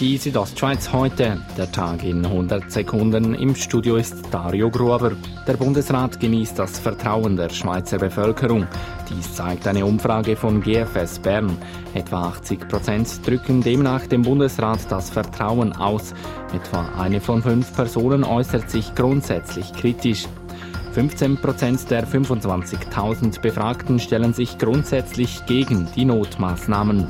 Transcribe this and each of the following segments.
Die Südostschweiz heute, der Tag in 100 Sekunden. Im Studio ist Dario Gruber. Der Bundesrat genießt das Vertrauen der Schweizer Bevölkerung. Dies zeigt eine Umfrage von GFS Bern. Etwa 80 Prozent drücken demnach dem Bundesrat das Vertrauen aus. Etwa eine von fünf Personen äußert sich grundsätzlich kritisch. 15 Prozent der 25.000 Befragten stellen sich grundsätzlich gegen die Notmaßnahmen.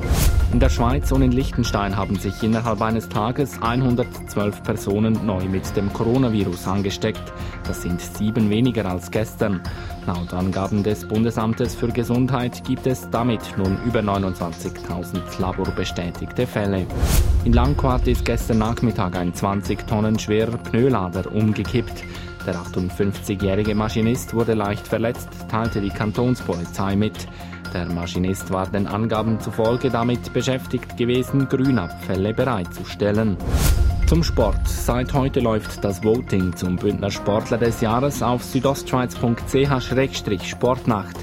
In der Schweiz und in Liechtenstein haben sich innerhalb eines Tages 112 Personen neu mit dem Coronavirus angesteckt. Das sind sieben weniger als gestern. Laut Angaben des Bundesamtes für Gesundheit gibt es damit nun über 29.000 laborbestätigte Fälle. In Langquart ist gestern Nachmittag ein 20 Tonnen schwerer Pneulader umgekippt. Der 58-jährige Maschinist wurde leicht verletzt, teilte die Kantonspolizei mit. Der Maschinist war den Angaben zufolge damit beschäftigt gewesen, Grünabfälle bereitzustellen. Zum Sport. Seit heute läuft das Voting zum Bündner Sportler des Jahres auf südostschweiz.ch-sportnacht.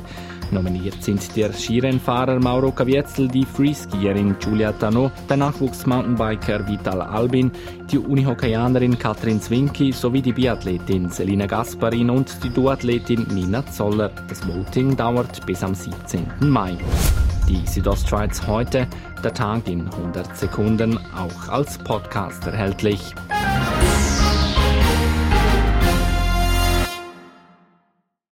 Nominiert sind der Skirennfahrer Mauro Kavietzel, die Freeskierin Giulia Tano, der Nachwuchs-Mountainbiker Vital Albin, die Unihockeyanerin Katrin Zwinki sowie die Biathletin Selina Gasparin und die Duathletin Nina Zoller. Das Voting dauert bis am 17. Mai. Die Südostschweiz heute, der Tag in 100 Sekunden, auch als Podcast erhältlich.